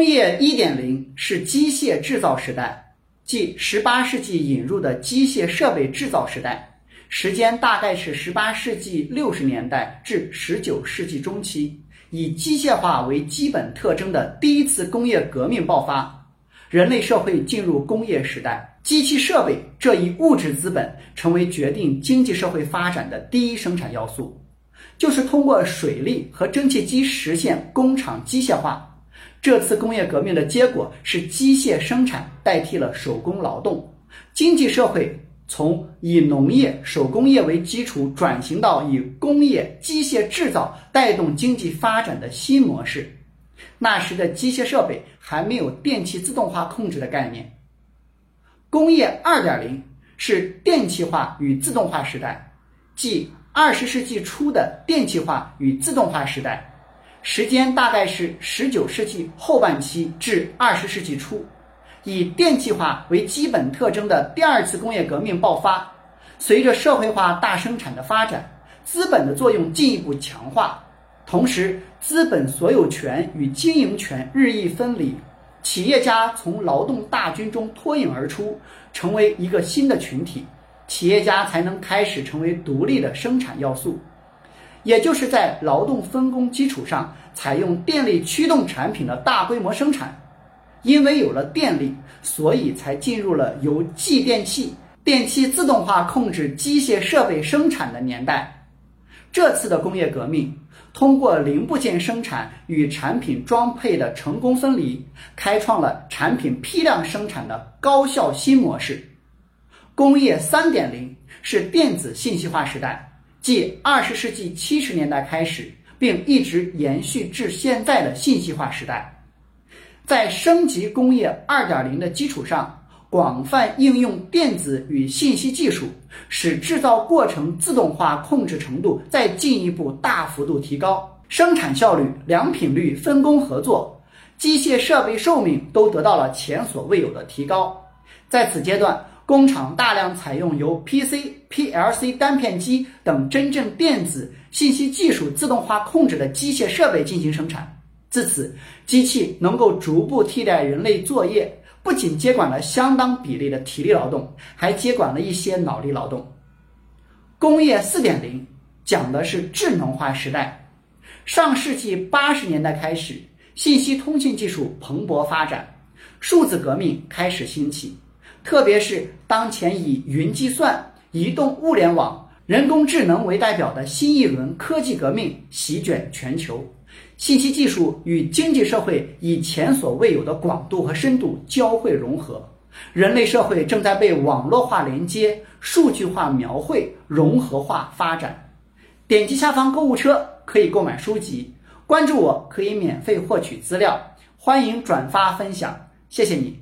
工业一点零是机械制造时代，即十八世纪引入的机械设备制造时代，时间大概是十八世纪六十年代至十九世纪中期，以机械化为基本特征的第一次工业革命爆发，人类社会进入工业时代，机器设备这一物质资本成为决定经济社会发展的第一生产要素，就是通过水利和蒸汽机实现工厂机械化。这次工业革命的结果是机械生产代替了手工劳动，经济社会从以农业、手工业为基础转型到以工业机械制造带动经济发展的新模式。那时的机械设备还没有电气自动化控制的概念。工业2.0是电气化与自动化时代，即二十世纪初的电气化与自动化时代。时间大概是十九世纪后半期至二十世纪初，以电气化为基本特征的第二次工业革命爆发。随着社会化大生产的发展，资本的作用进一步强化，同时资本所有权与经营权日益分离，企业家从劳动大军中脱颖而出，成为一个新的群体，企业家才能开始成为独立的生产要素。也就是在劳动分工基础上，采用电力驱动产品的大规模生产。因为有了电力，所以才进入了由继电器、电气自动化控制机械设备生产的年代。这次的工业革命，通过零部件生产与产品装配的成功分离，开创了产品批量生产的高效新模式。工业三点零是电子信息化时代。即二十世纪七十年代开始，并一直延续至现在的信息化时代，在升级工业二点零的基础上，广泛应用电子与信息技术，使制造过程自动化控制程度再进一步大幅度提高，生产效率、良品率、分工合作、机械设备寿命都得到了前所未有的提高。在此阶段。工厂大量采用由 PC、PLC 单片机等真正电子信息技术自动化控制的机械设备进行生产。自此，机器能够逐步替代人类作业，不仅接管了相当比例的体力劳动，还接管了一些脑力劳动。工业4.0讲的是智能化时代。上世纪八十年代开始，信息通信技术蓬勃发展，数字革命开始兴起。特别是当前以云计算、移动物联网、人工智能为代表的新一轮科技革命席卷全球，信息技术与经济社会以前所未有的广度和深度交汇融合，人类社会正在被网络化连接、数据化描绘、融合化发展。点击下方购物车可以购买书籍，关注我可以免费获取资料，欢迎转发分享，谢谢你。